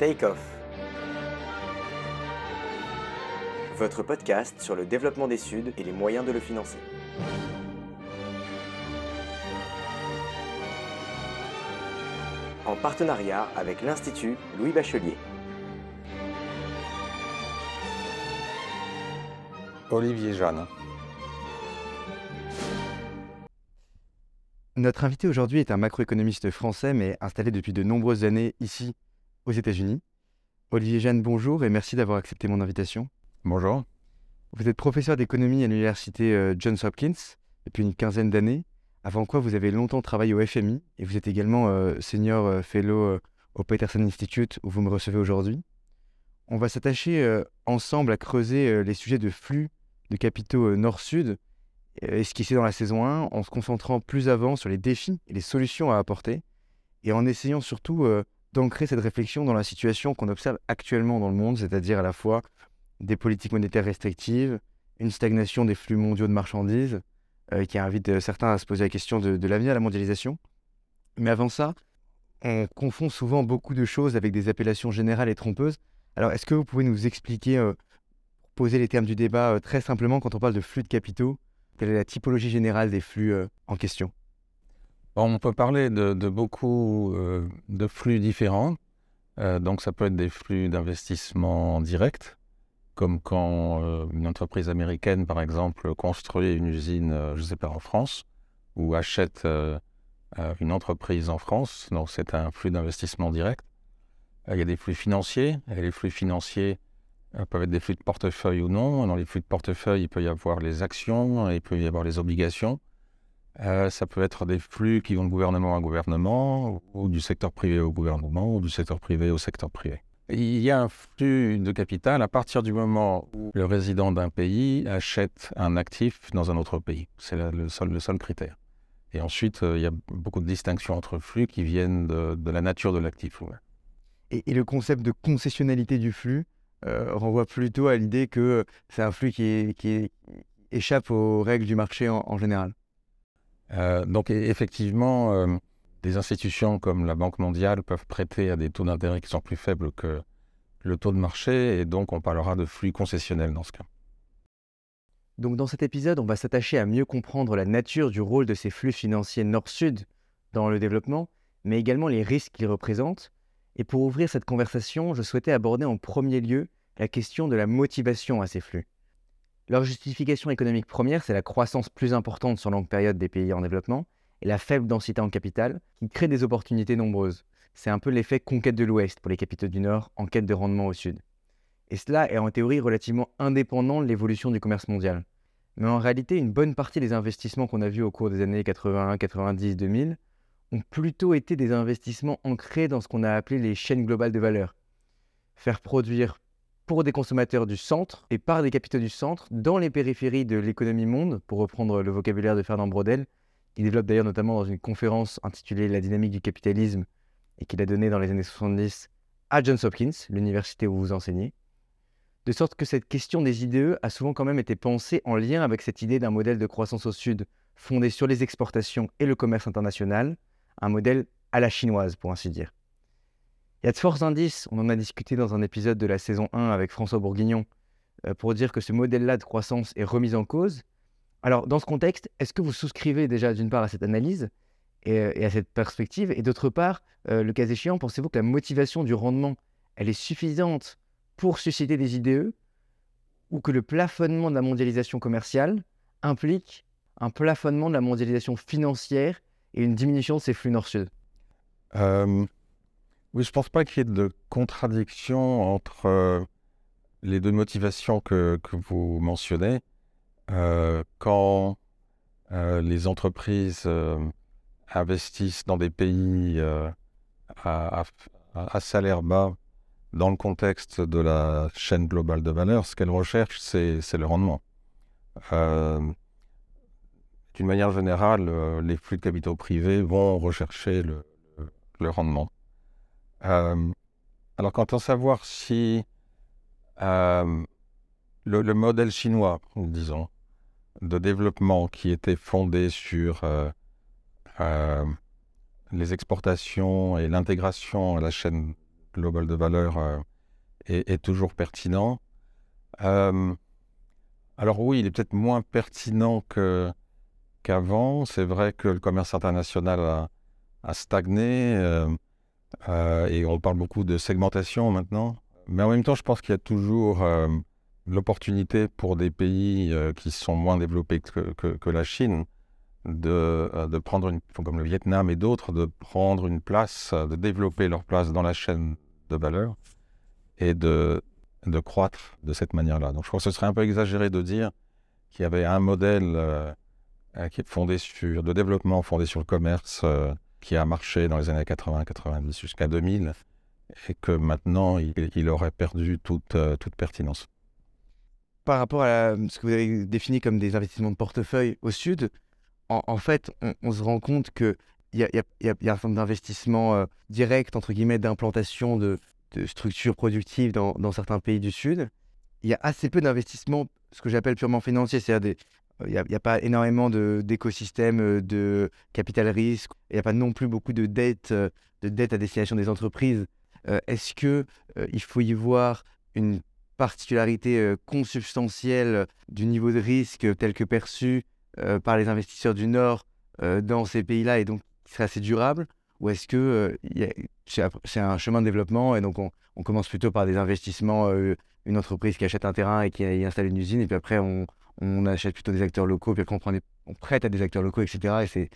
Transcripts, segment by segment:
Take Off. Votre podcast sur le développement des Suds et les moyens de le financer. En partenariat avec l'Institut Louis Bachelier. Olivier Jeanne. Notre invité aujourd'hui est un macroéconomiste français, mais installé depuis de nombreuses années ici, aux États-Unis. Olivier Jeanne, bonjour et merci d'avoir accepté mon invitation. Bonjour. Vous êtes professeur d'économie à l'université euh, Johns Hopkins depuis une quinzaine d'années, avant quoi vous avez longtemps travaillé au FMI et vous êtes également euh, senior euh, fellow au Peterson Institute où vous me recevez aujourd'hui. On va s'attacher ensemble à creuser les sujets de flux de capitaux nord-sud esquissés dans la saison 1 en se concentrant plus avant sur les défis et les solutions à apporter et en essayant surtout d'ancrer cette réflexion dans la situation qu'on observe actuellement dans le monde, c'est-à-dire à la fois des politiques monétaires restrictives, une stagnation des flux mondiaux de marchandises, qui invite certains à se poser la question de, l'avenir de la mondialisation. Mais avant ça, on confond souvent beaucoup de choses avec des appellations générales et trompeuses. Alors, est-ce que vous pouvez nous expliquer, pour poser les termes du débat très simplement, quand on parle de flux de capitaux, quelle est la typologie générale des flux en question? On peut parler de, beaucoup de flux différents. donc, ça peut être des flux d'investissement direct, comme quand une entreprise américaine, par exemple, construit une usine, je ne sais pas, en France, ou achète une entreprise en France. Donc, c'est un flux d'investissement direct. Il y a des flux financiers. Et les flux financiers peuvent être des flux de portefeuille ou non. Dans les flux de portefeuille, il peut y avoir les actions, il peut y avoir les obligations. Ça peut être des flux qui vont de gouvernement à gouvernement, ou du secteur privé au gouvernement, ou du secteur privé au secteur privé. Il y a un flux de capital à partir du moment où le résident d'un pays achète un actif dans un autre pays. C'est le seul, critère. Et ensuite, il y a beaucoup de distinctions entre flux qui viennent de, la nature de l'actif. Et, le concept de concessionnalité du flux renvoie plutôt à l'idée que c'est un flux qui, échappe aux règles du marché en, général. Donc effectivement, des institutions comme la Banque mondiale peuvent prêter à des taux d'intérêt qui sont plus faibles que le taux de marché, et donc on parlera de flux concessionnels dans ce cas. Donc dans cet épisode, on va s'attacher à mieux comprendre la nature du rôle de ces flux financiers nord-sud dans le développement, mais également les risques qu'ils représentent. Et pour ouvrir cette conversation, je souhaitais aborder en premier lieu la question de la motivation à ces flux. Leur justification économique première, c'est la croissance plus importante sur longue période des pays en développement, et la faible densité en capital, qui crée des opportunités nombreuses. C'est un peu l'effet conquête de l'Ouest pour les capitaux du Nord en quête de rendement au Sud. Et cela est en théorie relativement indépendant de l'évolution du commerce mondial. Mais en réalité, une bonne partie des investissements qu'on a vus au cours des années 81, 90, 2000 ont plutôt été des investissements ancrés dans ce qu'on a appelé les chaînes globales de valeur. Faire produire pour des consommateurs du centre et par des capitaux du centre dans les périphéries de l'économie monde, pour reprendre le vocabulaire de Fernand Brodel, il développe d'ailleurs notamment dans une conférence intitulée La dynamique du capitalisme et qu'il a donnée dans les années 70 à Johns Hopkins, l'université où vous enseignez. De sorte que cette question des IDE a souvent quand même été pensée en lien avec cette idée d'un modèle de croissance au Sud fondé sur les exportations et le commerce international, un modèle à la chinoise pour ainsi dire. Il y a de forts indices, on en a discuté dans un épisode de la saison 1 avec François Bourguignon, euh, pour dire que ce modèle-là de croissance est remis en cause, alors, dans ce contexte, est-ce que vous souscrivez déjà d'une part à cette analyse et, euh, à cette perspective? Et d'autre part, euh, le cas échéant, pensez-vous que la motivation du rendement, elle est suffisante pour susciter des IDE ou que le plafonnement de la mondialisation commerciale implique un plafonnement de la mondialisation financière et une diminution de ces flux nord-sud? Oui, je ne pense pas qu'il y ait de contradiction entre les deux motivations que vous mentionnez. Euh, quand euh, les entreprises euh, investissent dans des pays à, salaire bas, dans le contexte de la chaîne globale de valeur, ce qu'elles recherchent, c'est le rendement. D'une manière générale, les flux de capitaux privés vont rechercher le, rendement. Alors, quant à savoir si le, le, modèle chinois, disons, de développement qui était fondé sur euh, euh, les exportations et l'intégration à la chaîne global de valeur est, toujours pertinent. alors oui, il est peut-être moins pertinent qu'avant. C'est vrai que le commerce international a, stagné et on parle beaucoup de segmentation maintenant. Mais en même temps, je pense qu'il y a toujours l'opportunité pour des pays qui sont moins développés que, la Chine de, prendre comme le Vietnam et d'autres, de prendre une place, de développer leur place dans la chaîne de valeur et de, de croître de cette manière-là. Donc je crois que ce serait un peu exagéré de dire qu'il y avait un modèle euh, euh, qui est fondé sur, de développement fondé sur le commerce euh, qui a marché dans les années 80-90 jusqu'à 2000 et que maintenant il, aurait perdu toute, toute pertinence. Par rapport à ce que vous avez défini comme des investissements de portefeuille au sud, en, fait, on, se rend compte qu'il y a, y, a, y a un certain d'investissement direct, entre guillemets, d'implantation de, de structures productives dans, dans, certains pays du Sud. Il y a assez peu d'investissements, ce que j'appelle purement financiers, c'est-à-dire il n'y a, pas énormément d'écosystèmes de, de, capital risque, il n'y a pas non plus beaucoup de dettes, de dettes à destination des entreprises. Euh, est-ce que euh, il faut y voir une particularité euh, consubstantielle du niveau de risque tel que perçu par les investisseurs du Nord dans ces pays-là et donc qui serait assez durable? Ou est-ce que c'est un chemin de développement et donc on, commence plutôt par des investissements, une entreprise qui achète un terrain et qui y installe une usine, et puis après on, achète plutôt des acteurs locaux, puis on, on prête à des acteurs locaux, etc. Et c'est...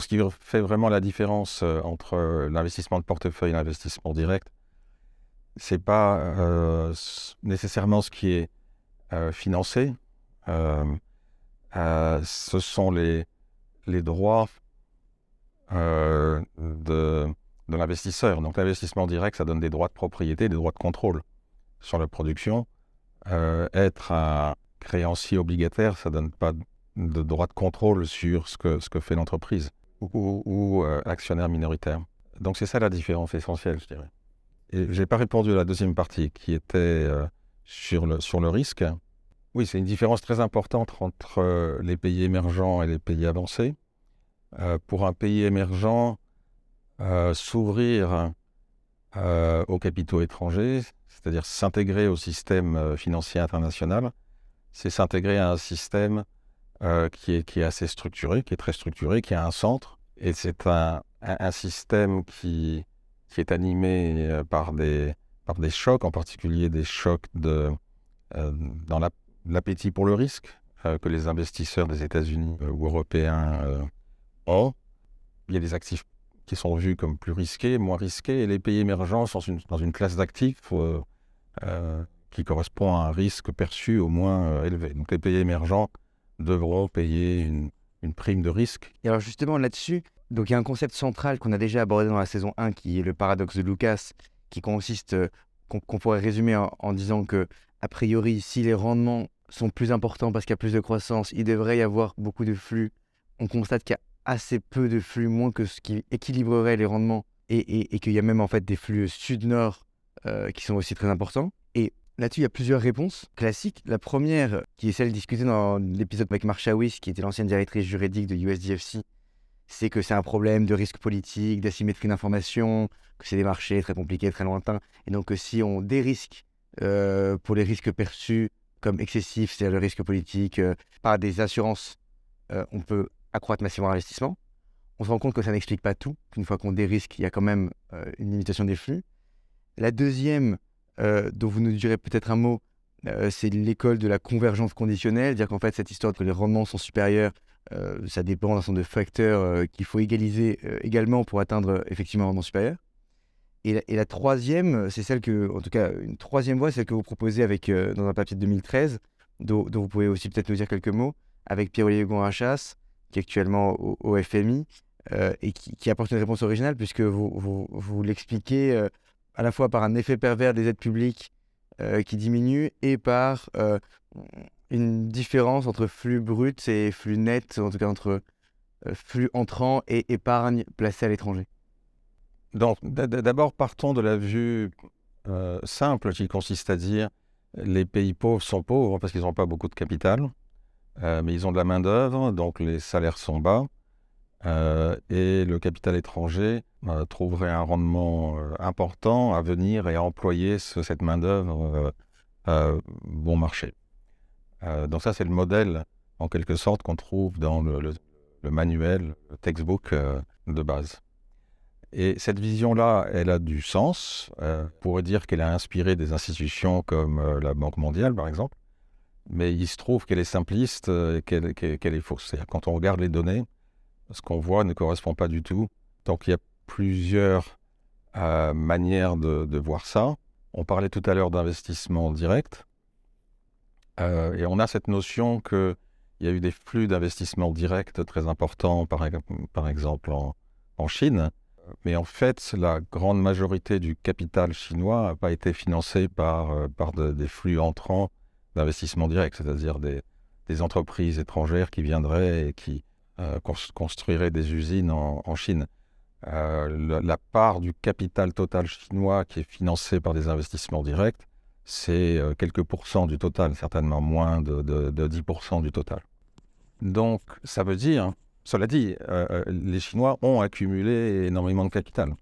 Ce qui fait vraiment la différence entre l'investissement de portefeuille et l'investissement direct, c'est pas nécessairement ce qui est financé, ce sont les, les droits euh, de, de l'investisseur. Donc l'investissement direct, ça donne des droits de propriété, des droits de contrôle sur la production. Euh, être un créancier obligataire, ça donne pas de droit de contrôle sur ce que, ce que fait l'entreprise ou, ou euh, actionnaire minoritaire. Donc c'est ça la différence essentielle, je dirais. Et j'ai pas répondu à la deuxième partie qui était sur, le, sur le risque. Oui, c'est une différence très importante entre les pays émergents et les pays avancés. Euh, pour un pays émergent, euh, s'ouvrir euh, aux capitaux étrangers, c'est-à-dire s'intégrer au système financier international, c'est s'intégrer à un système qui, est, qui est assez structuré, qui est très structuré, qui a un centre, et c'est un, système qui, est animé par des, par des chocs, en particulier des chocs de, dans l'appétit pour le risque que les investisseurs des États-Unis ou européens Or, il y a des actifs qui sont vus comme plus risqués, moins risqués, et les pays émergents sont dans une classe d'actifs euh, euh, qui correspond à un risque perçu au moins euh, élevé. Donc les pays émergents devront payer une, prime de risque. Et alors justement là-dessus, il y a un concept central qu'on a déjà abordé dans la saison 1 qui est le paradoxe de Lucas, qui consiste, qu'on pourrait résumer en, en, disant que, a priori, si les rendements sont plus importants parce qu'il y a plus de croissance, il devrait y avoir beaucoup de flux. On constate qu'il y a assez peu de flux, moins que ce qui équilibrerait les rendements, et, qu'il y a même en fait des flux sud-nord euh, qui sont aussi très importants. Là-dessus, il y a plusieurs réponses classiques. La première, qui est celle discutée dans l'épisode avec Marshawis, qui était l'ancienne directrice juridique de USDFC, c'est que c'est un problème de risque politique, d'asymétrie d'information, que c'est des marchés très compliqués, très lointains, et donc que si on dérisque euh, pour les risques perçus comme excessifs, c'est-à-dire le risque politique, euh, par des assurances, on peut accroître massivement l'investissement. On se rend compte que ça n'explique pas tout, qu'une fois qu'on dérisque, il y a quand même euh, une limitation des flux. La deuxième, euh, dont vous nous direz peut-être un mot, euh, c'est l'école de la convergence conditionnelle, dire qu'en fait, cette histoire que les rendements sont supérieurs, ça dépend d'un certain de facteurs qu'il faut égaliser également pour atteindre effectivement un rendement supérieur. Et la, troisième, c'est celle que, en tout cas, une troisième voie, celle que vous proposez avec, dans un papier de 2013, dont, vous pouvez aussi peut-être nous dire quelques mots, avec Pierre-Olivier Gonrachas, qui est actuellement au, FMI, euh, et qui, apporte une réponse originale, puisque vous, vous, vous l'expliquez euh, à la fois par un effet pervers des aides publiques euh, qui diminue et par une différence entre flux brut et flux net, en tout cas entre flux entrant et épargne placée à l'étranger. D'abord, partons de la vue simple qui consiste à dire les pays pauvres sont pauvres parce qu'ils n'ont pas beaucoup de capital. Euh, mais ils ont de la main-d'œuvre, donc les salaires sont bas. Euh, et le capital étranger euh, trouverait un rendement euh, important à venir et à employer ce- cette main-d'œuvre bon marché. Donc, ça, c'est le modèle, en quelque sorte, qu'on trouve dans le, manuel, le textbook de base. Et cette vision-là, elle a du sens. On pourrait dire qu'elle a inspiré des institutions comme la Banque mondiale, par exemple. Mais il se trouve qu'elle est simpliste et qu'elle qu'elle- qu'elle est fausse. Quand on regarde les données, ce qu'on voit ne correspond pas du tout. Donc il y a plusieurs euh, manières de, voir ça. On parlait tout à l'heure d'investissement direct. Euh, et on a cette notion qu'il y a eu des flux d'investissement direct très importants, par, ex- par exemple en, Chine. Mais en fait, la grande majorité du capital chinois n'a pas été financé par, euh, des flux entrants d'investissement direct, c'est-à-dire des entreprises étrangères qui viendraient et qui euh, des usines en, Chine. Euh, la, part du capital total chinois qui est financé par des investissements directs, c'est euh, quelques pourcents du total, certainement moins de, de, de 10% du total. Donc, ça veut dire, cela dit, euh, les Chinois ont accumulé énormément de capital.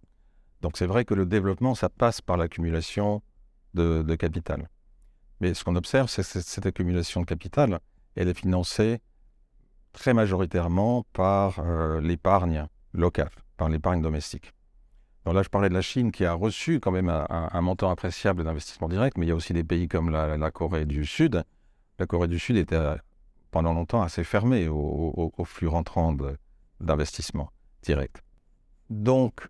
Donc, c'est vrai que le développement, ça passe par l'accumulation de, de capital. Mais ce qu'on observe, c'est que cette accumulation de capital, elle est financée très majoritairement par euh, l'épargne locale, par l'épargne domestique. Donc là, je parlais de la Chine qui a reçu quand même un, montant appréciable d'investissement direct, mais il y a aussi des pays comme la, Corée du Sud. La Corée du Sud était euh, pendant longtemps assez fermée au, au- au flux rentrant d'investissement direct. Donc,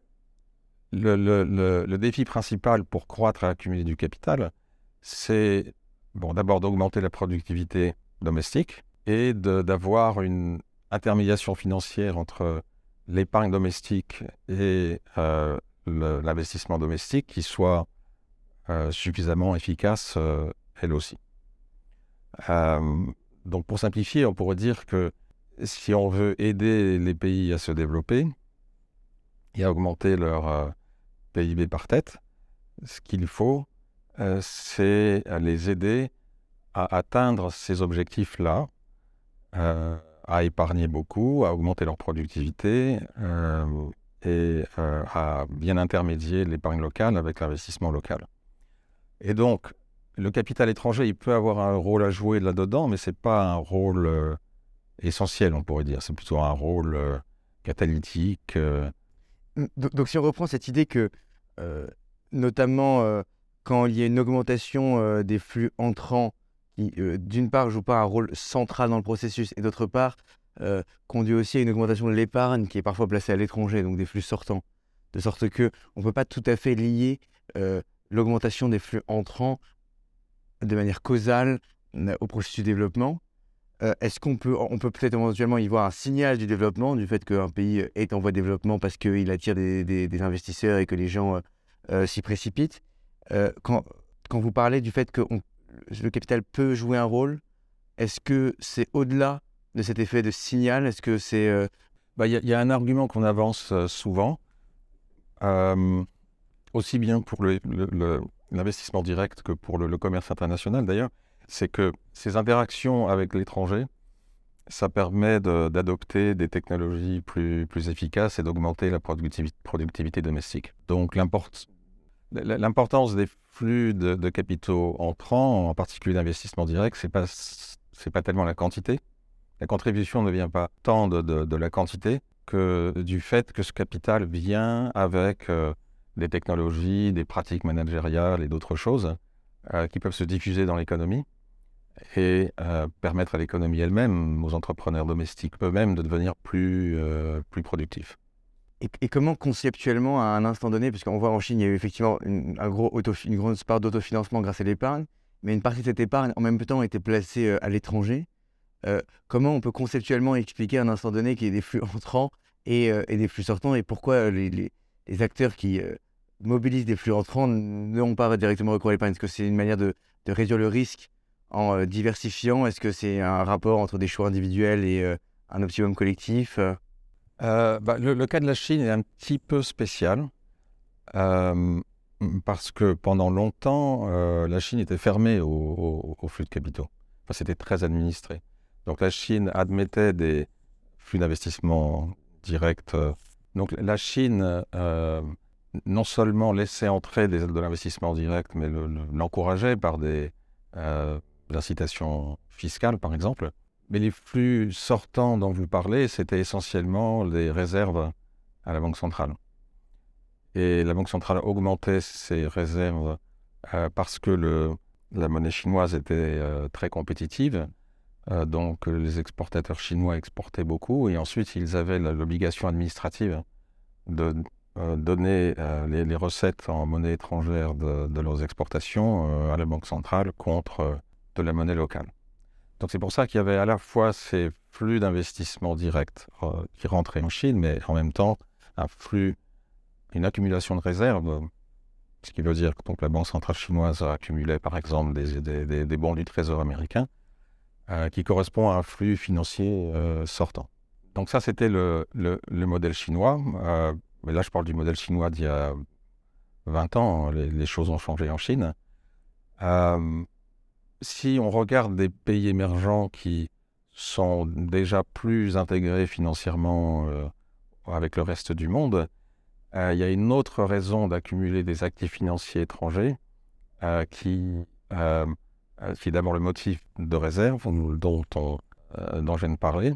le- le défi principal pour croître et accumuler du capital, c'est bon, d'abord d'augmenter la productivité domestique et d'avoir une intermédiation financière entre l'épargne domestique et euh, l'investissement domestique qui soit euh, suffisamment efficace euh, elle aussi. Donc pour simplifier, on pourrait dire que si on veut aider les pays à se développer et à augmenter leur PIB par tête, ce qu'il faut, c'est les aider à atteindre ces objectifs-là, euh, à épargner beaucoup, à augmenter leur productivité euh, et euh, à bien intermédier l'épargne locale avec l'investissement local. Et donc, le capital étranger, il peut avoir un rôle à jouer là-dedans, mais ce n'est pas un rôle essentiel, on pourrait dire. C'est plutôt un rôle catalytique. Donc, si on reprend cette idée que, notamment quand il y a une augmentation des flux entrants, qui euh, d'une part joue pas un rôle central dans le processus, et d'autre part euh, conduit aussi à une augmentation de l'épargne qui est parfois placée à l'étranger, donc des flux sortants. De sorte que on ne peut pas tout à fait lier euh, l'augmentation des flux entrants de manière causale au processus de développement. Est-ce qu'on peut, on peut peut-être éventuellement y voir un signal du développement, du fait qu'un pays est en voie de développement parce qu'il attire des, investisseurs et que les gens s'y précipitent? Quand, quand vous parlez du fait que on- le capital peut jouer un rôle, est-ce que c'est au-delà de cet effet de signal? Est-ce que c'est... euh, Bah, Il y, a- il y a un argument qu'on avance euh, souvent, euh, aussi bien pour l'investissement direct que pour le, commerce international d'ailleurs, c'est que ces interactions avec l'étranger, ça permet d'adopter des technologies plus, efficaces et d'augmenter la productivi- productivité domestique. Donc l'importance des flux de, capitaux entrants, en particulier d'investissement direct, c'est pas pas tellement la quantité. La contribution ne vient pas tant de, la quantité que du fait que ce capital vient avec euh, des technologies, des pratiques managériales et d'autres choses euh, qui peuvent se diffuser dans l'économie et euh, permettre à l'économie elle-même, aux entrepreneurs domestiques eux-mêmes, de devenir plus, plus productifs. Et, comment conceptuellement, à un instant donné, parce qu'on voit en Chine, il y a eu effectivement une, un gros une grosse part d'autofinancement grâce à l'épargne, mais une partie de cette épargne en même temps était placée euh, à l'étranger. Euh, comment on peut conceptuellement expliquer à un instant donné qu'il y ait des flux entrants et, euh, et des flux sortants et pourquoi les, acteurs qui mobilisent des flux entrants n'ont pas directement recours à l'épargne? Est-ce que c'est une manière de, réduire le risque en diversifiant? Est-ce que c'est un rapport entre des choix individuels et un optimum collectif Euh, bah, le, cas de la Chine est un petit peu spécial euh, parce que pendant longtemps, euh, la Chine était fermée au, au- au flux de capitaux. Enfin, c'était très administré. Donc la Chine admettait des flux d'investissement directs. Donc la Chine, non seulement laissait entrer des, de l'investissement direct, mais l'encourageait par des incitations fiscales, par exemple. Mais les flux sortants dont vous parlez, c'était essentiellement les réserves à la Banque centrale. Et la Banque centrale augmentait ses réserves euh, parce que la monnaie chinoise était euh, très compétitive. Euh, donc les exportateurs chinois exportaient beaucoup et ensuite ils avaient l'obligation administrative de donner les, recettes en monnaie étrangère de leurs exportations à la Banque centrale contre de la monnaie locale. Donc c'est pour ça qu'il y avait à la fois ces flux d'investissement direct qui rentraient en Chine, mais en même temps un flux, une accumulation de réserves ce qui veut dire que la Banque centrale chinoise a accumulé, par exemple, des, bons du Trésor américain, euh, qui correspond à un flux financier euh, sortant. Donc ça, c'était le, le, le, modèle chinois. Euh, mais là, je parle du modèle chinois d'il y a 20 ans. Les, les, choses ont changé en Chine. Si on regarde des pays émergents qui sont déjà plus intégrés financièrement avec le reste du monde, euh, il y a une autre raison d'accumuler des actifs financiers étrangers euh, qui, euh, qui est d'abord le motif de réserve dont, on, dont je viens de parler,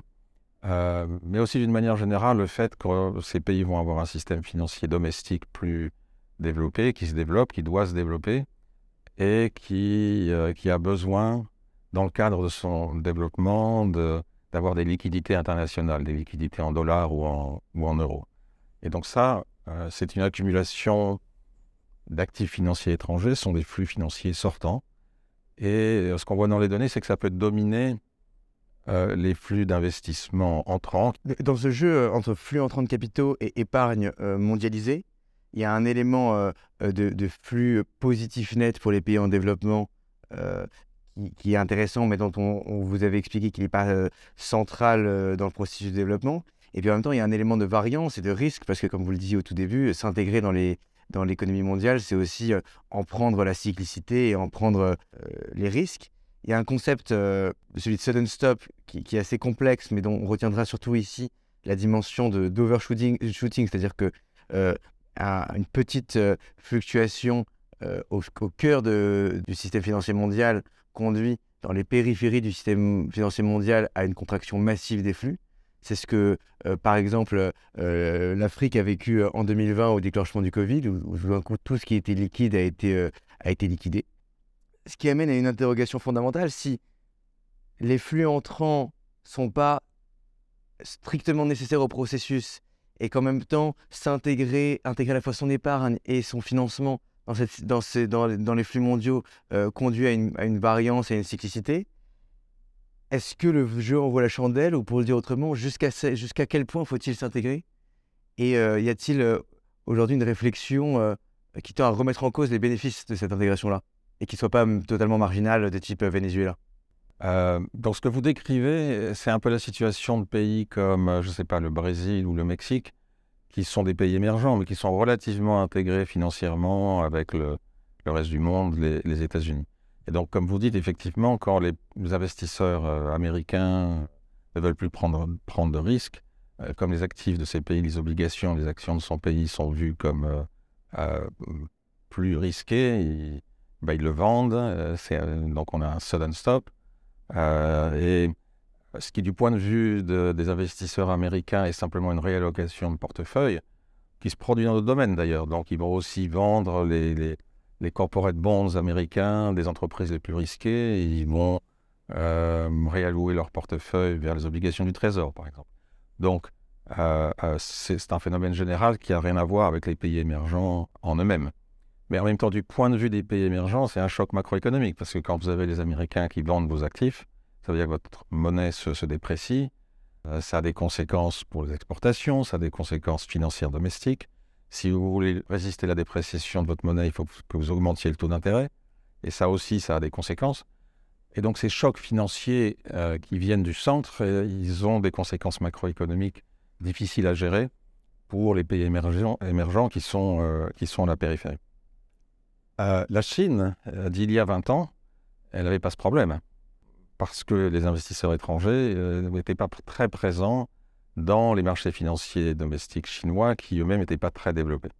mais aussi d'une manière générale le fait que ces pays vont avoir un système financier domestique plus développé, qui se développe, qui doit se développer et qui, qui a besoin, dans le cadre de son développement, d'avoir des liquidités internationales, des liquidités en dollars ou en, euros. Et donc ça, euh, c'est une accumulation d'actifs financiers étrangers, ce sont des flux financiers sortants. Et euh, ce qu'on voit dans les données, c'est que ça peut dominer euh, les flux d'investissement entrants. Dans ce jeu entre flux entrants de capitaux et épargne mondialisée, il y a un élément de, flux positif net pour les pays en développement qui, est intéressant, mais dont on, vous avait expliqué qu'il n'est pas central dans le processus de développement. Et puis en même temps, il y a un élément de variance et de risque, parce que comme vous le disiez au tout début, s'intégrer dans les dans l'économie mondiale, c'est aussi euh, en prendre la cyclicité et en prendre euh, les risques. Il y a un concept, euh, celui de sudden stop, qui, est assez complexe, mais dont on retiendra surtout ici la dimension de d'overshooting, c'est-à-dire que une petite fluctuation au, au, cœur du système financier mondial conduit dans les périphéries du système financier mondial à une contraction massive des flux. C'est ce que, euh, par exemple, euh, l'Afrique a vécu euh, en 2020 au déclenchement du Covid, où, tout ce qui était liquide a été, a été liquidé. Ce qui amène à une interrogation fondamentale, si les flux entrants sont pas strictement nécessaires au processus et qu'en même temps s'intégrer, intégrer à la fois son épargne et son financement dans, les flux mondiaux conduit à une, variance et à une cyclicité, est-ce que le jeu envoie la chandelle ou pour le dire autrement, jusqu'à jusqu'à quel point faut-il s'intégrer? Et euh, y a-t-il euh, aujourd'hui une réflexion euh, qui tend à remettre en cause les bénéfices de cette intégration-là et qui ne soit pas totalement marginale de type Venezuela? Dans ce que vous décrivez, c'est un peu la situation de pays comme, je ne sais pas, le Brésil ou le Mexique, qui sont des pays émergents, mais qui sont relativement intégrés financièrement avec le, reste du monde, les États-Unis. Et donc, comme vous dites, effectivement, quand les investisseurs euh, américains ne veulent plus prendre, de risques, euh, comme les actifs de ces pays, les obligations, les actions de son pays sont vues comme euh, plus risquées, ils, ben, ils le vendent. donc, on a un sudden stop. Et ce qui, du point de vue de, des investisseurs américains, est simplement une réallocation de portefeuille, qui se produit dans d'autres domaines d'ailleurs. Donc, ils vont aussi vendre les, les les corporate bonds américains, des entreprises les plus risquées, ils vont euh, réallouer leur portefeuille vers les obligations du Trésor, par exemple. Donc, euh, euh, c'est un phénomène général qui n'a rien à voir avec les pays émergents en eux-mêmes. Mais en même temps, du point de vue des pays émergents, c'est un choc macroéconomique, parce que quand vous avez les Américains qui vendent vos actifs, ça veut dire que votre monnaie se, déprécie, ça a des conséquences pour les exportations, ça a des conséquences financières domestiques, si vous voulez résister à la dépréciation de votre monnaie, il faut que vous augmentiez le taux d'intérêt. Et ça aussi, ça a des conséquences. Et donc ces chocs financiers euh, qui viennent du centre, euh, ils ont des conséquences macroéconomiques difficiles à gérer pour les pays émergents, émergents qui, sont, euh, qui sont à la périphérie. La Chine, d'il y a 20 ans, elle n'avait pas ce problème, parce que les investisseurs étrangers n'étaient pas très présents dans les marchés financiers domestiques chinois qui eux-mêmes n'étaient pas très développés.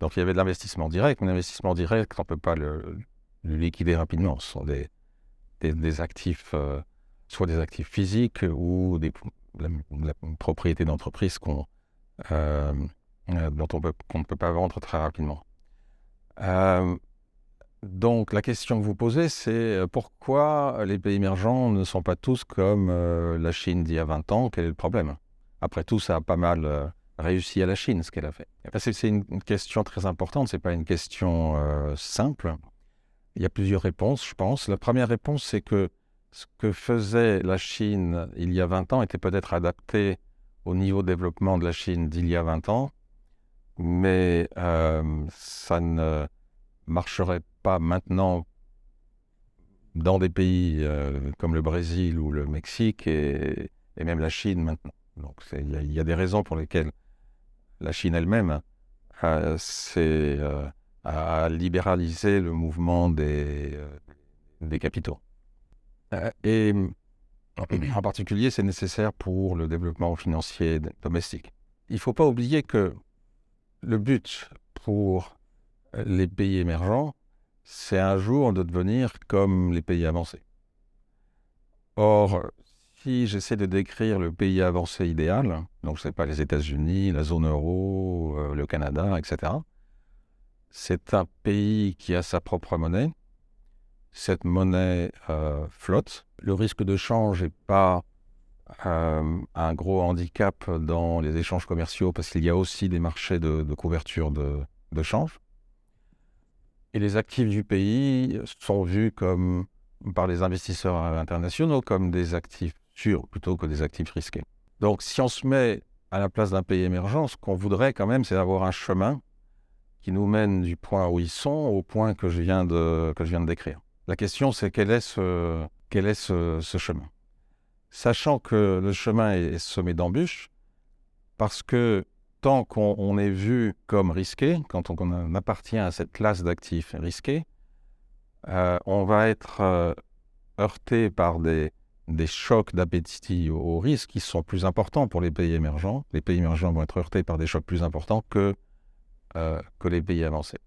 Donc il y avait de l'investissement direct, mais l'investissement direct, on ne peut pas le, liquider rapidement. Ce sont des, actifs, euh, soit des actifs physiques ou des, la, d'entreprise qu'on, euh, euh, ne peut pas vendre très rapidement. Donc la question que vous posez, c'est pourquoi les pays émergents ne sont pas tous comme la Chine d'il y a 20 ans? Quel est le problème? Après tout, ça a pas mal réussi à la Chine, ce qu'elle a fait C'est une question très importante, ce n'est pas une question euh, simple. Il y a plusieurs réponses, je pense. La première réponse, c'est que ce que faisait la Chine il y a 20 ans était peut-être adapté au niveau de développement de la Chine d'il y a 20 ans, mais euh, ça ne marcherait pas maintenant dans des pays euh, comme le Brésil ou le Mexique et, même la Chine maintenant. Donc il y, a des raisons pour lesquelles la Chine elle-même a, euh, libéralisé le mouvement des, des capitaux. Et en particulier, c'est nécessaire pour le développement financier domestique. Il ne faut pas oublier que le but pour les pays émergents, c'est un jour de devenir comme les pays avancés. Or, si j'essaie de décrire le pays avancé idéal, donc je ne sais pas les États-Unis, la zone euro, euh, le Canada, etc., c'est un pays qui a sa propre monnaie. Cette monnaie euh, flotte. Le risque de change n'est pas euh, un gros handicap dans les échanges commerciaux parce qu'il y a aussi des marchés de, couverture de, de change. Et les actifs du pays sont vus comme par les investisseurs internationaux comme des actifs plutôt que des actifs risqués. Donc si on se met à la place d'un pays émergent, ce qu'on voudrait quand même, c'est avoir un chemin qui nous mène du point où ils sont au point que je viens de, que je viens de décrire. La question, c'est quel est ce, quel est ce, chemin? Sachant que le chemin est semé d'embûches, parce que tant qu'on est vu comme risqué, quand on, appartient à cette classe d'actifs risqués, euh, on va être euh, heurté par des, des chocs d'appétit au risque qui sont plus importants pour les pays émergents. Les pays émergents vont être heurtés par des chocs plus importants que, euh, que les pays avancés.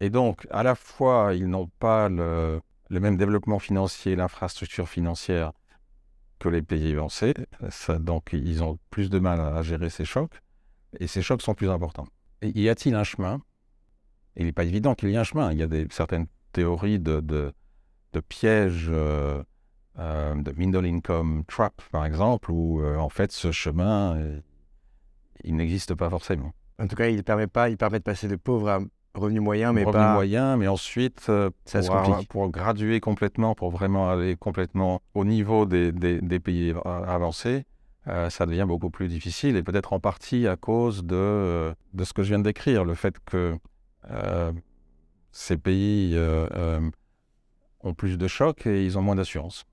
Et donc, à la fois, ils n'ont pas le, même développement financier, l'infrastructure financière que les pays avancés. donc, ils ont plus de mal à, gérer ces chocs. Et ces chocs sont plus importants. Et y a-t-il un chemin? Il n'est pas évident qu'il y ait un chemin. Il y a des, certaines théories de, de, pièges. Euh, euh, de middle income trap, par exemple, où euh, en fait ce chemin, il n'existe pas forcément. En tout cas, il permet pas, il permet de passer de pauvres à revenus moyens, mais revenus moyens, mais ensuite Ça pour, pour, graduer complètement, pour vraiment aller complètement au niveau des, des, pays avancés, ça devient beaucoup plus difficile et peut-être en partie à cause de, de ce que je viens de décrire, le fait que ces pays ont plus de chocs et ils ont moins d'assurance.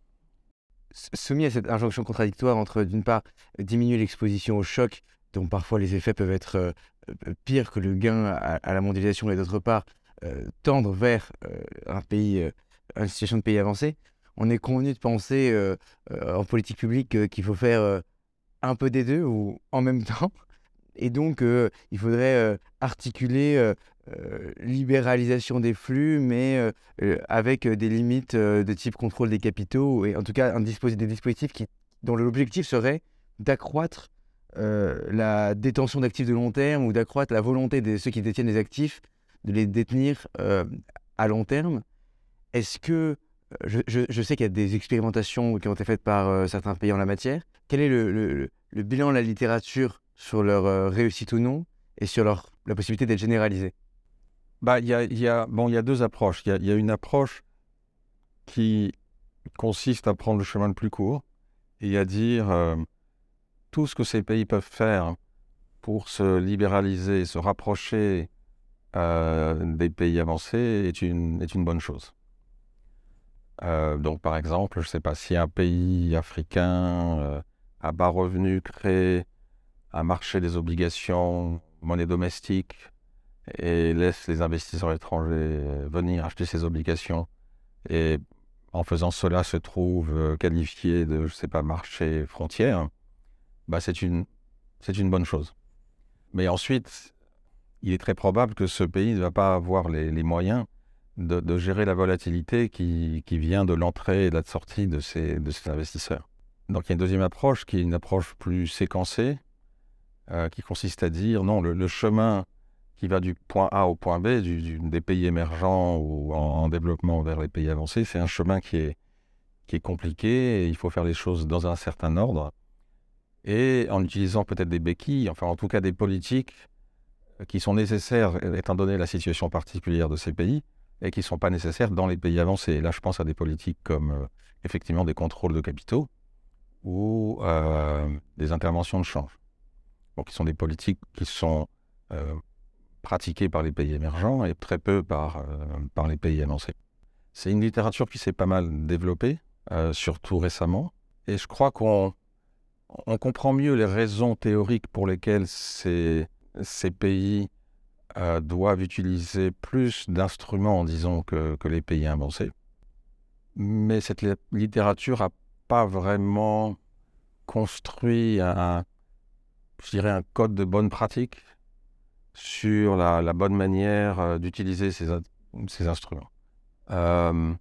Soumis à cette injonction contradictoire entre, d'une part, diminuer l'exposition au choc, dont parfois les effets peuvent être euh, euh, pires que le gain à, la mondialisation, et d'autre part, euh, tendre vers un pays, une situation de pays avancé, on est convenu de penser en politique publique qu'il faut faire un peu des deux ou en même temps. Et donc, il faudrait articuler euh, libéralisation des flux, mais euh, euh, avec des limites de type contrôle des capitaux, et en tout cas un dispositif, des dispositifs qui, dont l'objectif serait d'accroître la détention d'actifs de long terme ou d'accroître la volonté de ceux qui détiennent les actifs de les détenir à long terme. Est-ce que, je, je, sais qu'il y a des expérimentations qui ont été faites par certains pays en la matière, quel est le, le, le bilan de la littérature sur leur réussite ou non et sur leur, la possibilité d'être généralisée? Bah, y a, y a, bon, il y a deux approches. Il y, a, une approche qui consiste à prendre le chemin le plus court et à dire euh, tout ce que ces pays peuvent faire pour se libéraliser, se rapprocher euh, des pays avancés est une, bonne chose. Euh, donc, par exemple, je ne sais pas si un pays africain à bas revenus crée un marché des obligations, monnaie domestique, et laisse les investisseurs étrangers euh, venir acheter ces obligations. Et en faisant cela, se trouve euh, qualifié de, je pas, marché frontière. Bah, c'est une, bonne chose. Mais ensuite, il est très probable que ce pays ne va pas avoir les, moyens de, gérer la volatilité qui, vient de l'entrée et de la sortie de ces, investisseurs. Donc il y a une deuxième approche qui est une approche plus séquencée, euh, qui consiste à dire non, le, chemin qui va du point A au point B, des pays émergents ou en, en, développement vers les pays avancés, c'est un chemin qui est compliqué et il faut faire les choses dans un certain ordre et en utilisant peut-être des béquilles, enfin en tout cas des politiques qui sont nécessaires étant donné la situation particulière de ces pays et qui ne sont pas nécessaires dans les pays avancés. Là, je pense à des politiques comme euh, effectivement des contrôles de capitaux ou euh, des interventions de change. Donc, qui sont des politiques qui sont euh, pratiquées par les pays émergents et très peu par, par les pays avancés. C'est une littérature qui s'est pas mal développée, surtout récemment, et je crois qu'on on comprend mieux les raisons théoriques pour lesquelles ces, pays euh, doivent utiliser plus d'instruments, disons, que, les pays avancés. Mais cette littérature n'a pas vraiment construit un, je dirais, un code de bonne pratique sur la, bonne manière euh, d'utiliser ces, instruments. Euh,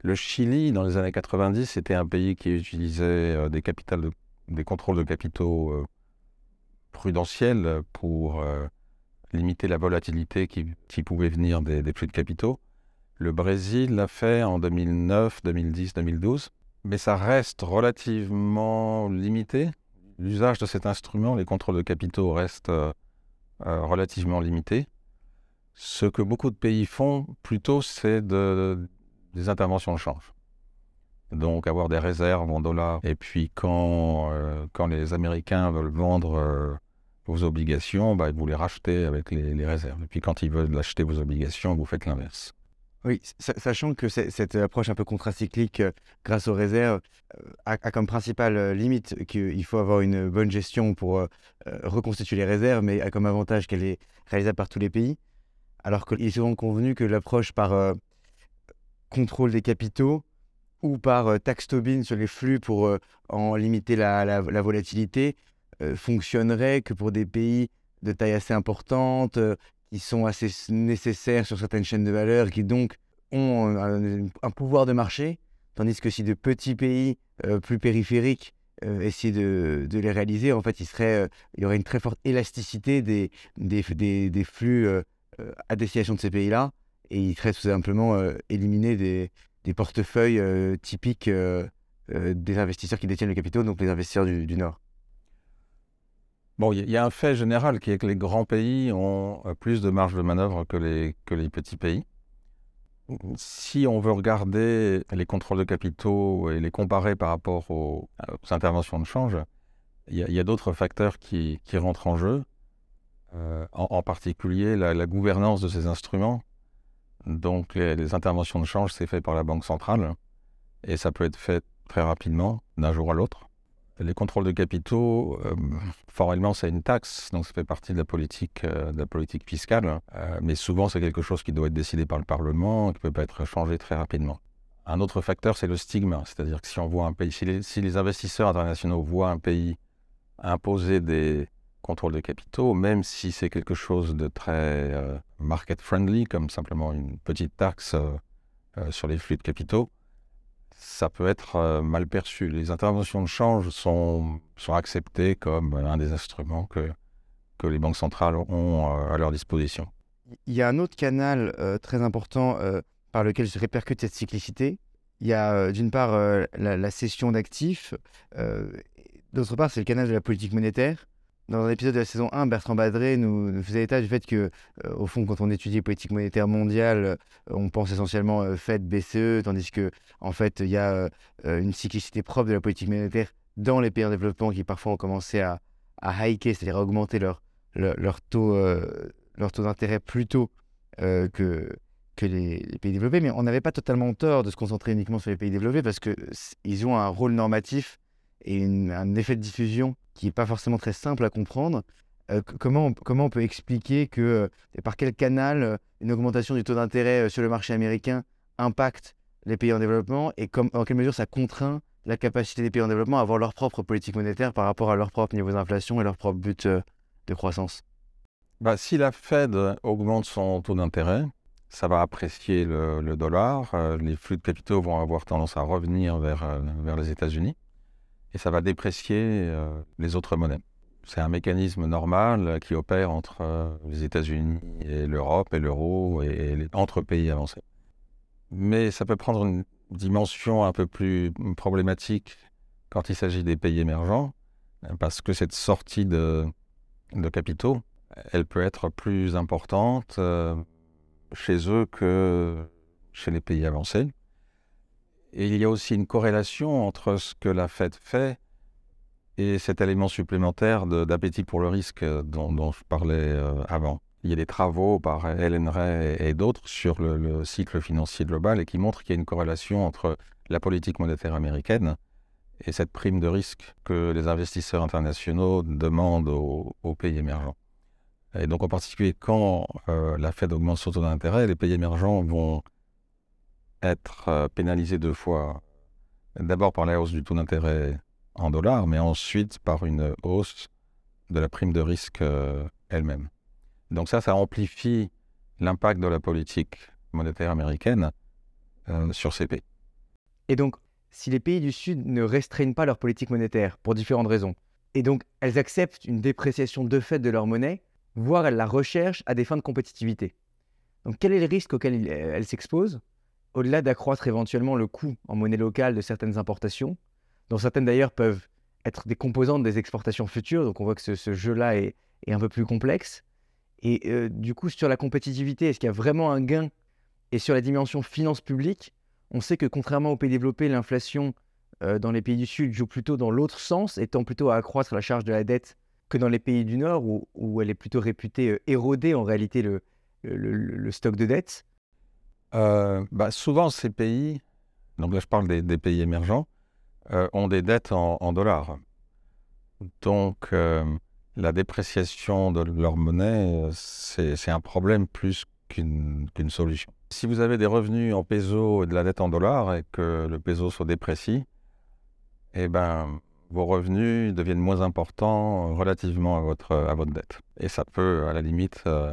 le Chili, dans les années 90, était un pays qui utilisait des capitales de des contrôles de capitaux euh, prudentiels pour euh, limiter la volatilité qui, pouvait venir des, des, flux de capitaux. Le Brésil l'a fait en 2009, 2010, 2012, mais ça reste relativement limité. L'usage de cet instrument, les contrôles de capitaux, reste euh, relativement limité. Ce que beaucoup de pays font plutôt, c'est de, des interventions de change donc avoir des réserves en dollars. Et puis quand, euh, quand les Américains veulent vendre euh, vos obligations, bah, vous les rachetez avec les, réserves. Et puis quand ils veulent acheter vos obligations, vous faites l'inverse. Oui, sachant que cette approche un peu contracyclique euh, grâce aux réserves a, a, comme principale limite qu'il faut avoir une bonne gestion pour reconstituer les réserves, mais a comme avantage qu'elle est réalisable par tous les pays. Alors qu'il est souvent convenu que l'approche par contrôle des capitaux ou par euh, taxe Tobin sur les flux pour euh, en limiter la, la, la volatilité euh, fonctionnerait que pour des pays de taille assez importante, qui sont assez nécessaires sur certaines chaînes de valeur, qui donc ont un, pouvoir de marché, tandis que si de petits pays plus périphériques essayaient de, les réaliser, en fait, il, y aurait une très forte élasticité des, des, flux à destination de ces pays-là, et il serait tout simplement éliminé des, des portefeuilles euh, typiques euh, euh, des investisseurs qui détiennent le capitaux, donc les investisseurs du, Nord Bon, il y, a un fait général qui est que les grands pays ont plus de marge de manœuvre que les, petits pays. Si on veut regarder les contrôles de capitaux et les comparer par rapport aux, interventions de change, il y a, d'autres facteurs qui, rentrent en jeu, en, particulier la, gouvernance de ces instruments. Donc les, interventions de change, c'est fait par la Banque centrale et ça peut être fait très rapidement, d'un jour à l'autre. Les contrôles de capitaux, euh, formellement, c'est une taxe, donc ça fait partie de la politique, euh, fiscale, euh, mais souvent c'est quelque chose qui doit être décidé par le Parlement, qui ne peut pas être changé très rapidement. Un autre facteur, c'est le stigme, c'est-à-dire que si on voit un pays, si les investisseurs internationaux voient un pays imposer des, contrôle de capitaux, même si c'est quelque chose de très euh, market-friendly, comme simplement une petite taxe euh, euh, sur les flux de capitaux, ça peut être mal perçu. Les interventions de change sont, sont acceptées comme un des instruments que, que les banques centrales ont à leur disposition. Il y a un autre canal très important par lequel se répercute cette cyclicité. Il y a d'une part la, la, cession d'actifs, d'autre part c'est le canal de la politique monétaire dans un épisode de la saison 1, Bertrand Badré nous, faisait état du fait que, euh, au fond, quand on étudie politique monétaire mondiale, euh, on pense essentiellement euh, Fed, BCE, tandis que, en fait, il y a euh, une cyclicité propre de la politique monétaire dans les pays en développement qui parfois ont commencé à, à hiker, c'est-à-dire à augmenter leur, euh, taux d'intérêt plus tôt que, que les, les, pays développés. Mais on n'avait pas totalement tort de se concentrer uniquement sur les pays développés parce qu'ils ont un rôle normatif et un effet de diffusion qui n'est pas forcément très simple à comprendre. Euh, comment, on, comment on peut expliquer que, euh, par quel canal euh, une augmentation du taux d'intérêt sur le marché américain impacte les pays en développement et en quelle mesure ça contraint la capacité des pays en développement à avoir leur propre politique monétaire par rapport à leur propre niveau d'inflation et leur propre but de croissance? Bah, Si la Fed augmente son taux d'intérêt, ça va apprécier le, dollar, les flux de capitaux vont avoir tendance à revenir vers, vers les États-Unis et ça va déprécier les autres monnaies. C'est un mécanisme normal qui opère entre les États-Unis et l'Europe et l'euro et, entre pays avancés. Mais ça peut prendre une dimension un peu plus problématique quand il s'agit des pays émergents, parce que cette sortie de, de capitaux, elle peut être plus importante euh, chez eux que chez les pays avancés. Et il y a aussi une corrélation entre ce que la Fed fait et cet élément supplémentaire d'appétit pour le risque dont, je parlais euh, avant. Il y a des travaux par Ellen Ray et d'autres sur le, cycle financier global et qui montrent qu'il y a une corrélation entre la politique monétaire américaine et cette prime de risque que les investisseurs internationaux demandent aux, pays émergents. Et donc en particulier quand euh, la Fed augmente son taux d'intérêt, les pays émergents vont être euh, pénalisés deux fois. D'abord par la hausse du taux d'intérêt en dollars, mais ensuite par une hausse de la prime de risque euh, elle-même. Donc ça, ça amplifie l'impact de la politique monétaire américaine euh, sur ces pays. Et donc, si les pays du Sud ne restreignent pas leur politique monétaire pour différentes raisons, et donc elles acceptent une dépréciation de fait de leur monnaie, voire elles la recherchent à des fins de compétitivité. Donc quel est le risque auquel elles s'exposent, au-delà d'accroître éventuellement le coût en monnaie locale de certaines importations, dont certaines d'ailleurs peuvent être des composantes des exportations futures, donc on voit que ce, jeu-là est, un peu plus complexe, et du coup, sur la compétitivité, est-ce qu'il y a vraiment un gain? Et sur la dimension finance publique, on sait que contrairement aux pays développés, l'inflation dans les pays du Sud joue plutôt dans l'autre sens, étant plutôt à accroître la charge de la dette que dans les pays du Nord, où, elle est plutôt réputée éroder en réalité le, le, stock de dette. Bah, souvent, ces pays, donc là je parle des, pays émergents, ont des dettes en, dollars. Donc, la dépréciation de leur monnaie, c'est un problème plus qu'une solution. Si vous avez des revenus en peso et de la dette en dollars et que le peso se déprécie, eh ben, vos revenus deviennent moins importants relativement à votre, à votre dette. Et ça peut, à la limite, euh,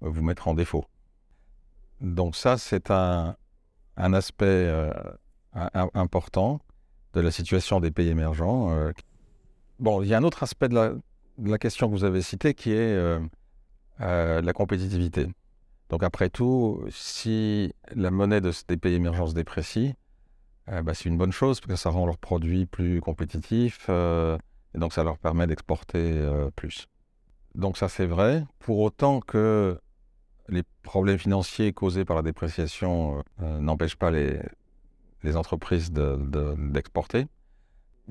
vous mettre en défaut. Donc ça, c'est un, aspect euh, important de la situation des pays émergents. Euh. Bon, il y a un autre aspect de la, question que vous avez citée qui est euh, la compétitivité. Donc après tout, si la monnaie de, des pays émergents se déprécie, bah, c'est une bonne chose parce que ça rend leurs produits plus compétitifs et donc ça leur permet d'exporter plus. Donc ça c'est vrai, pour autant que les problèmes financiers causés par la dépréciation n'empêchent pas les, entreprises d'exporter.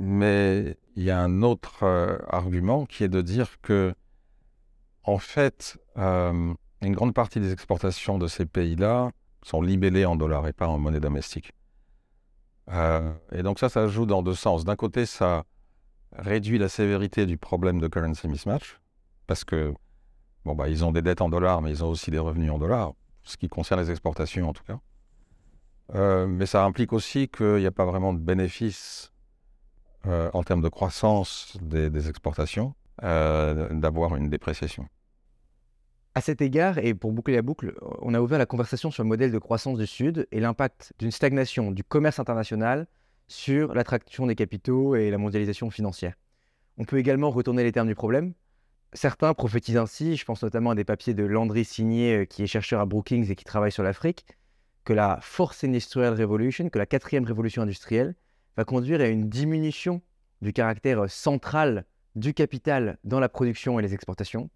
Mais il y a un autre euh, argument qui est de dire que, en fait, euh, une grande partie des exportations de ces pays-là sont libellées en dollars et pas en monnaie domestique. Euh, et donc ça, ça joue dans deux sens. D'un côté, ça réduit la sévérité du problème de currency mismatch, parce que, bon, bah, ils ont des dettes en dollars, mais ils ont aussi des revenus en dollars, ce qui concerne les exportations en tout cas. mais ça implique aussi qu'il n'y a pas vraiment de bénéfice euh, en termes de croissance des, exportations, euh, d'avoir une dépréciation. À cet égard, et pour boucler la boucle, on a ouvert la conversation sur le modèle de croissance du Sud et l'impact d'une stagnation du commerce international sur l'attraction des capitaux et la mondialisation financière. On peut également retourner les termes du problème. Certains prophétisent ainsi, je pense notamment à des papiers de Landry Signé, euh, qui est chercheur à Brookings et qui travaille sur l'Afrique, que la Fourth Industrial Revolution, que la quatrième révolution industrielle, va conduire à une diminution du caractère central du capital dans la production et les exportations.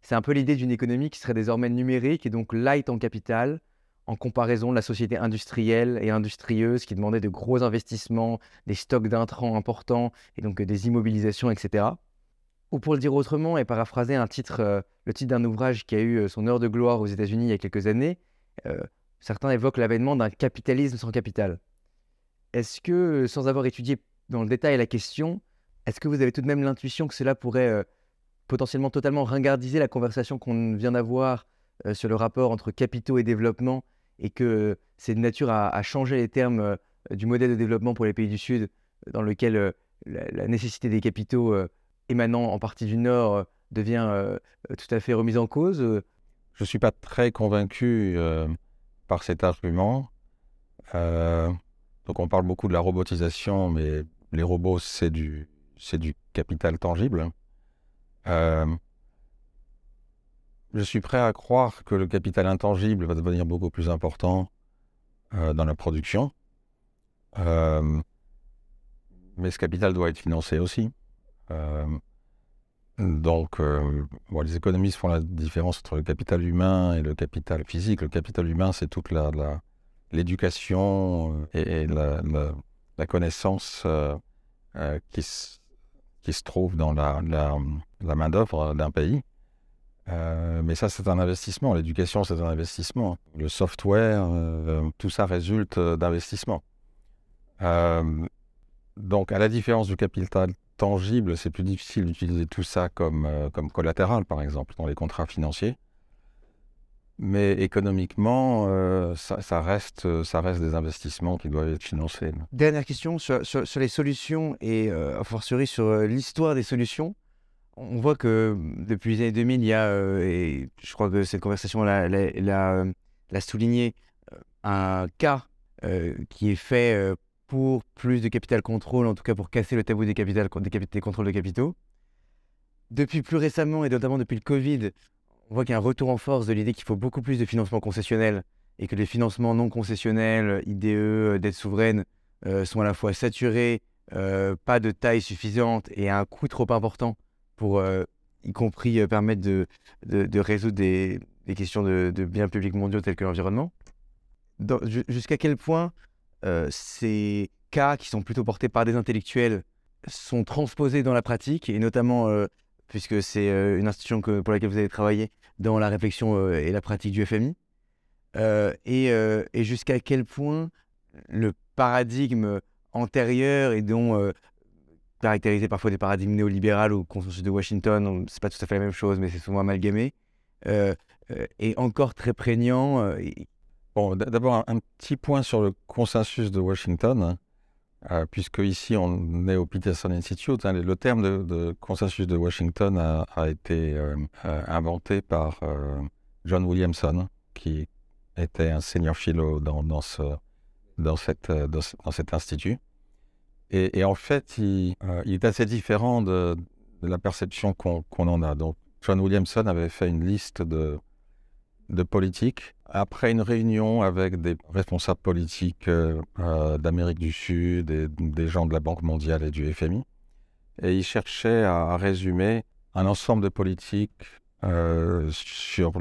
C'est un peu l'idée d'une économie qui serait désormais numérique et donc light en capital, en comparaison de la société industrielle et industrieuse qui demandait de gros investissements, des stocks d'intrants importants et donc des immobilisations, etc. Ou pour le dire autrement et paraphraser un titre, euh, le titre d'un ouvrage qui a eu euh, son heure de gloire aux États-Unis il y a quelques années, euh, certains évoquent l'avènement d'un capitalisme sans capital. Est-ce que, sans avoir étudié dans le détail la question, est-ce que vous avez tout de même l'intuition que cela pourrait potentiellement totalement ringardiser la conversation qu'on vient d'avoir sur le rapport entre capitaux et développement et que c'est de nature à, changer les termes du modèle de développement pour les pays du Sud dans lequel la, nécessité des capitaux émanant en partie du Nord devient tout à fait remise en cause Je ne suis pas très convaincu par cet argument. donc on parle beaucoup de la robotisation, mais les robots, c'est du capital tangible. je suis prêt à croire que le capital intangible va devenir beaucoup plus important dans la production. mais ce capital doit être financé aussi. Donc, euh, les économistes font la différence entre le capital humain et le capital physique. Le capital humain, c'est toute l'éducation euh, et, la, connaissance euh, qui, qui, se trouve dans la, main-d'œuvre d'un pays. mais ça, c'est un investissement. L'éducation, c'est un investissement. Le software, tout ça résulte d'investissement. donc, à la différence du capital tangible, c'est plus difficile d'utiliser tout ça comme, euh, comme collatéral, par exemple, dans les contrats financiers. Mais économiquement, euh, ça, reste, ça reste des investissements qui doivent être financés. Dernière question sur, les solutions et euh, a fortiori sur l'histoire des solutions. On voit que depuis les années 2000, il y a, et je crois que cette conversation l'a, souligné, un cas qui est fait pour plus de capital contrôle, en tout cas pour casser le tabou des, capital, des, contrôles de capitaux. Depuis plus récemment, et notamment depuis le Covid, on voit qu'il y a un retour en force de l'idée qu'il faut beaucoup plus de financement concessionnel et que les financements non concessionnels, IDE, dette souveraine, euh, sont à la fois saturés, euh, pas de taille suffisante et à un coût trop important pour, euh, y compris, permettre de, résoudre des, questions de, de, biens publics mondiaux tels que l'environnement. Jusqu'à quel point ces cas qui sont plutôt portés par des intellectuels sont transposés dans la pratique, et notamment, euh, puisque c'est euh, une institution pour laquelle vous avez travaillé, dans la réflexion et la pratique du FMI, et, jusqu'à quel point le paradigme antérieur et dont caractérisé parfois des paradigmes néolibéraux ou consensus de Washington, c'est pas tout à fait la même chose, mais c'est souvent amalgamé, est encore très prégnant. D'abord, un, petit point sur le consensus de Washington, euh, puisque ici on est au Peterson Institute. Hein, le terme de, consensus de Washington a, été euh, euh, inventé par John Williamson, qui était un senior philo dans, dans, ce, dans, cette, cet institut. Et, en fait, il, est assez différent de, la perception qu'on en a. Donc, John Williamson avait fait une liste de, de politiques après une réunion avec des responsables politiques euh, euh, d'Amérique du Sud et des gens de la Banque mondiale et du FMI. Et il cherchait à, résumer un ensemble de politiques euh, sur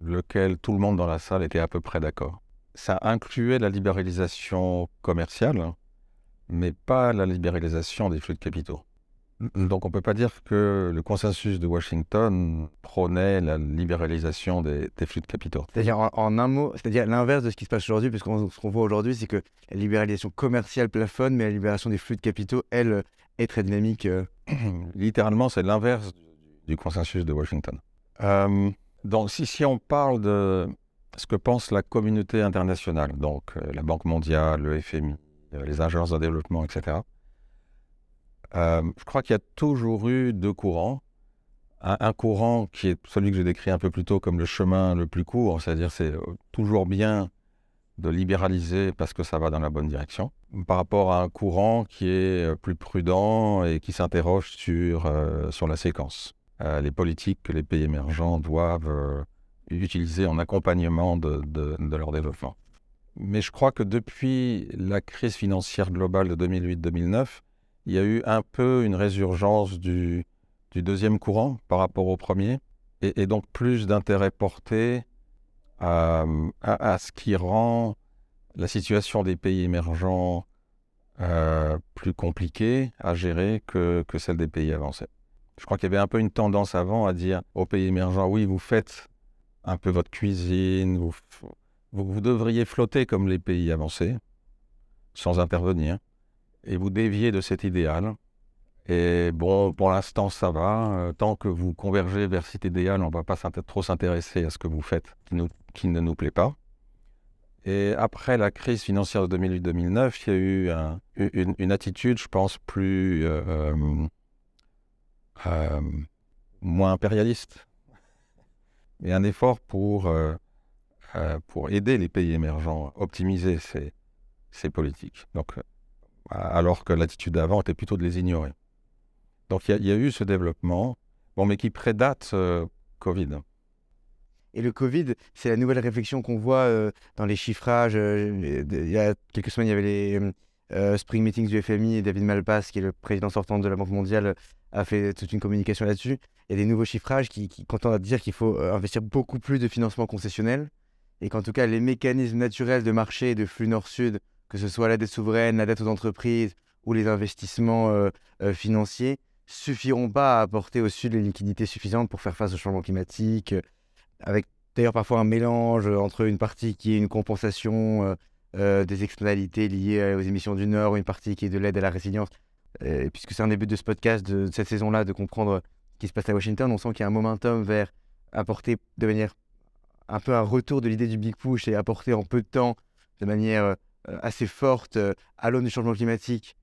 lequel tout le monde dans la salle était à peu près d'accord. Ça incluait la libéralisation commerciale, mais pas la libéralisation des flux de capitaux. Donc on ne peut pas dire que le consensus de Washington prônait la libéralisation des, flux de capitaux. C'est-à-dire en, un mot, c'est-à-dire l'inverse de ce qui se passe aujourd'hui, puisque ce qu'on voit aujourd'hui, c'est que la libéralisation commerciale plafonne, mais la libération des flux de capitaux, elle, est très dynamique. Euh. Littéralement, c'est l'inverse du consensus de Washington. Euh, donc si, si on parle de ce que pense la communauté internationale, donc euh, la Banque mondiale, le FMI, les agences de développement, etc., euh, je crois qu'il y a toujours eu deux courants. Un, courant qui est celui que j'ai décrit un peu plus tôt comme le chemin le plus court, c'est-à-dire c'est euh, toujours bien de libéraliser parce que ça va dans la bonne direction, par rapport à un courant qui est euh, plus prudent et qui s'interroge sur, sur la séquence. les politiques que les pays émergents doivent utiliser en accompagnement de, de, de, leur développement. Mais je crois que depuis la crise financière globale de 2008-2009, il y a eu un peu une résurgence du, deuxième courant par rapport au premier, et, donc plus d'intérêt porté à, ce qui rend la situation des pays émergents euh, plus compliquée à gérer que, celle des pays avancés. Je crois qu'il y avait un peu une tendance avant à dire aux pays émergents, oui, vous faites un peu votre cuisine, vous, vous devriez flotter comme les pays avancés, sans intervenir et vous déviez de cet idéal. Et bon, pour l'instant, ça va. Euh, tant que vous convergez vers cet idéal, on ne va pas trop s'intéresser à ce que vous faites qui, ne nous plaît pas. Et après la crise financière de 2008-2009, il y a eu un- une, attitude, je pense, plus euh, euh, moins impérialiste et un effort pour, pour aider les pays émergents à optimiser ces, ces politiques. Donc, alors que l'attitude d'avant était plutôt de les ignorer. Donc il y, a- eu ce développement, bon, mais qui prédate euh, Covid. Et le Covid, c'est la nouvelle réflexion qu'on voit euh, dans les chiffrages. euh, il y a quelques semaines, il y avait les Spring Meetings du FMI et David Malpass, qui est le président sortant de la Banque mondiale, a fait toute une communication là-dessus. Il y a des nouveaux chiffrages qui, qui contentent à dire qu'il faut investir beaucoup plus de financement concessionnel et qu'en tout cas, les mécanismes naturels de marché et de flux nord-sud, que ce soit la dette souveraine, la dette aux entreprises ou les investissements euh, euh, financiers, suffiront pas à apporter au Sud les liquidités suffisantes pour faire face au changement climatique, euh, avec d'ailleurs parfois un mélange entre une partie qui est une compensation euh, euh, des externalités liées aux émissions du Nord, une partie qui est de l'aide à la résilience. Et puisque c'est un des buts de ce podcast, de, cette saison-là, de comprendre ce qui se passe à Washington, on sent qu'il y a un momentum vers apporter de manière un peu un retour de l'idée du big push et apporter en peu de temps, de manière assez forte, euh, à l'aune du changement climatique,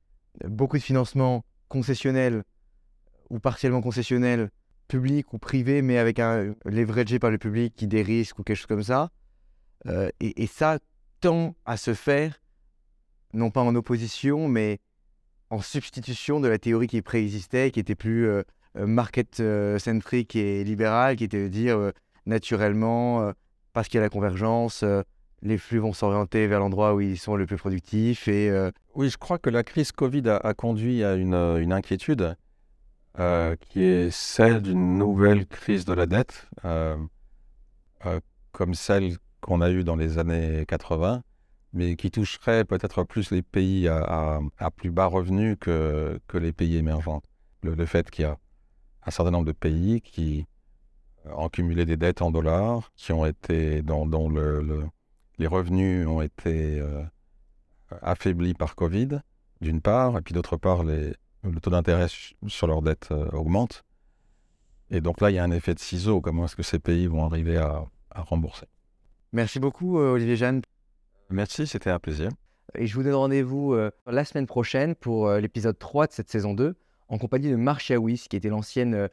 euh, beaucoup de financement concessionnel ou partiellement concessionnel, public ou privé, mais avec un leveragé par le public qui des risques ou quelque chose comme ça. Euh, et, ça tend à se faire, non pas en opposition, mais en substitution de la théorie qui préexistait, qui était plus euh, euh, market-centrique et libérale, qui était de dire euh, naturellement, euh, parce qu'il y a la convergence, euh, les flux vont s'orienter vers l'endroit où ils sont le plus productifs. Et euh, Oui, je crois que la crise Covid a, conduit à une, euh, inquiétude euh, qui est celle d'une nouvelle crise de la dette, comme celle qu'on a eue dans les années 80, mais qui toucherait peut-être plus les pays à, plus bas revenus que, les pays émergents. Le, fait qu'il y a un certain nombre de pays qui ont cumulé des dettes en dollars, qui ont été, le- le- les revenus ont été euh, affaiblis par Covid, d'une part, et puis d'autre part, les, le taux d'intérêt su- sur leurs dettes euh, augmente. Et donc là, il y a un effet de ciseau. Comment est-ce que ces pays vont arriver à, à rembourser? Merci beaucoup, euh, Olivier Jeanne. Merci, c'était un plaisir. Et je vous donne rendez-vous la semaine prochaine pour l'épisode 3 de cette saison 2, en compagnie de Marcia Weiss, qui était l'ancienne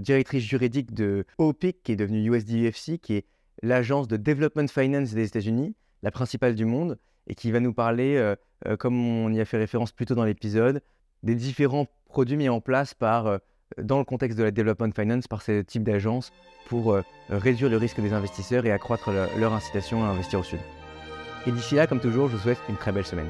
directrice juridique de OPIC, qui est devenue USDUFC, qui est l'agence de Development Finance des États-Unis, la principale du monde, et qui va nous parler, euh, euh, comme on y a fait référence plus tôt dans l'épisode, des différents produits mis en place par, euh, dans le contexte de la Development Finance par ces types d'agences pour réduire le risque des investisseurs et accroître le- leur incitation à investir au Sud. Et d'ici là, comme toujours, je vous souhaite une très belle semaine.